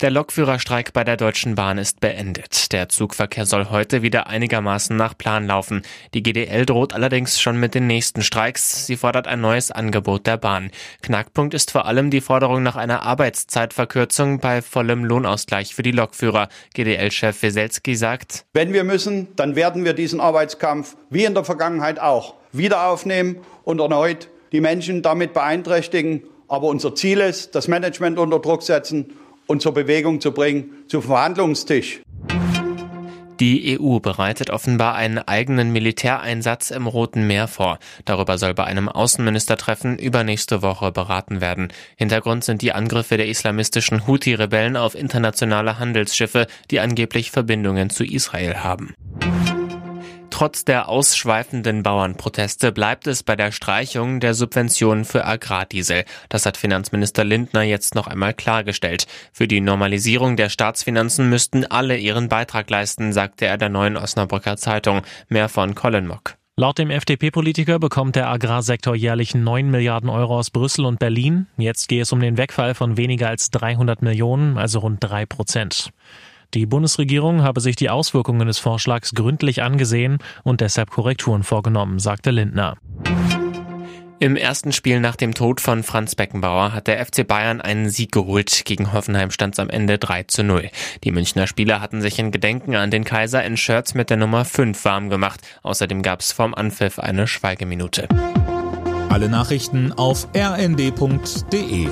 Der Lokführerstreik bei der Deutschen Bahn ist beendet. Der Zugverkehr soll heute wieder einigermaßen nach Plan laufen. Die GDL droht allerdings schon mit den nächsten Streiks. Sie fordert ein neues Angebot der Bahn. Knackpunkt ist vor allem die Forderung nach einer Arbeitszeitverkürzung bei vollem Lohnausgleich für die Lokführer. GDL-Chef Weselski sagt, Wenn wir müssen, dann werden wir diesen Arbeitskampf wie in der Vergangenheit auch wieder aufnehmen und erneut die Menschen damit beeinträchtigen. Aber unser Ziel ist, das Management unter Druck setzen und zur Bewegung zu bringen, zum Verhandlungstisch. Die EU bereitet offenbar einen eigenen Militäreinsatz im Roten Meer vor. Darüber soll bei einem Außenministertreffen übernächste Woche beraten werden. Hintergrund sind die Angriffe der islamistischen Houthi-Rebellen auf internationale Handelsschiffe, die angeblich Verbindungen zu Israel haben. Trotz der ausschweifenden Bauernproteste bleibt es bei der Streichung der Subventionen für Agrardiesel. Das hat Finanzminister Lindner jetzt noch einmal klargestellt. Für die Normalisierung der Staatsfinanzen müssten alle ihren Beitrag leisten, sagte er der neuen Osnabrücker Zeitung. Mehr von Colin Mock. Laut dem FDP-Politiker bekommt der Agrarsektor jährlich 9 Milliarden Euro aus Brüssel und Berlin. Jetzt gehe es um den Wegfall von weniger als 300 Millionen, also rund drei Prozent. Die Bundesregierung habe sich die Auswirkungen des Vorschlags gründlich angesehen und deshalb Korrekturen vorgenommen, sagte Lindner. Im ersten Spiel nach dem Tod von Franz Beckenbauer hat der FC Bayern einen Sieg geholt. Gegen Hoffenheim stand es am Ende 3 zu 0. Die Münchner Spieler hatten sich in Gedenken an den Kaiser in Shirts mit der Nummer 5 warm gemacht. Außerdem gab es vorm Anpfiff eine Schweigeminute. Alle Nachrichten auf rnd.de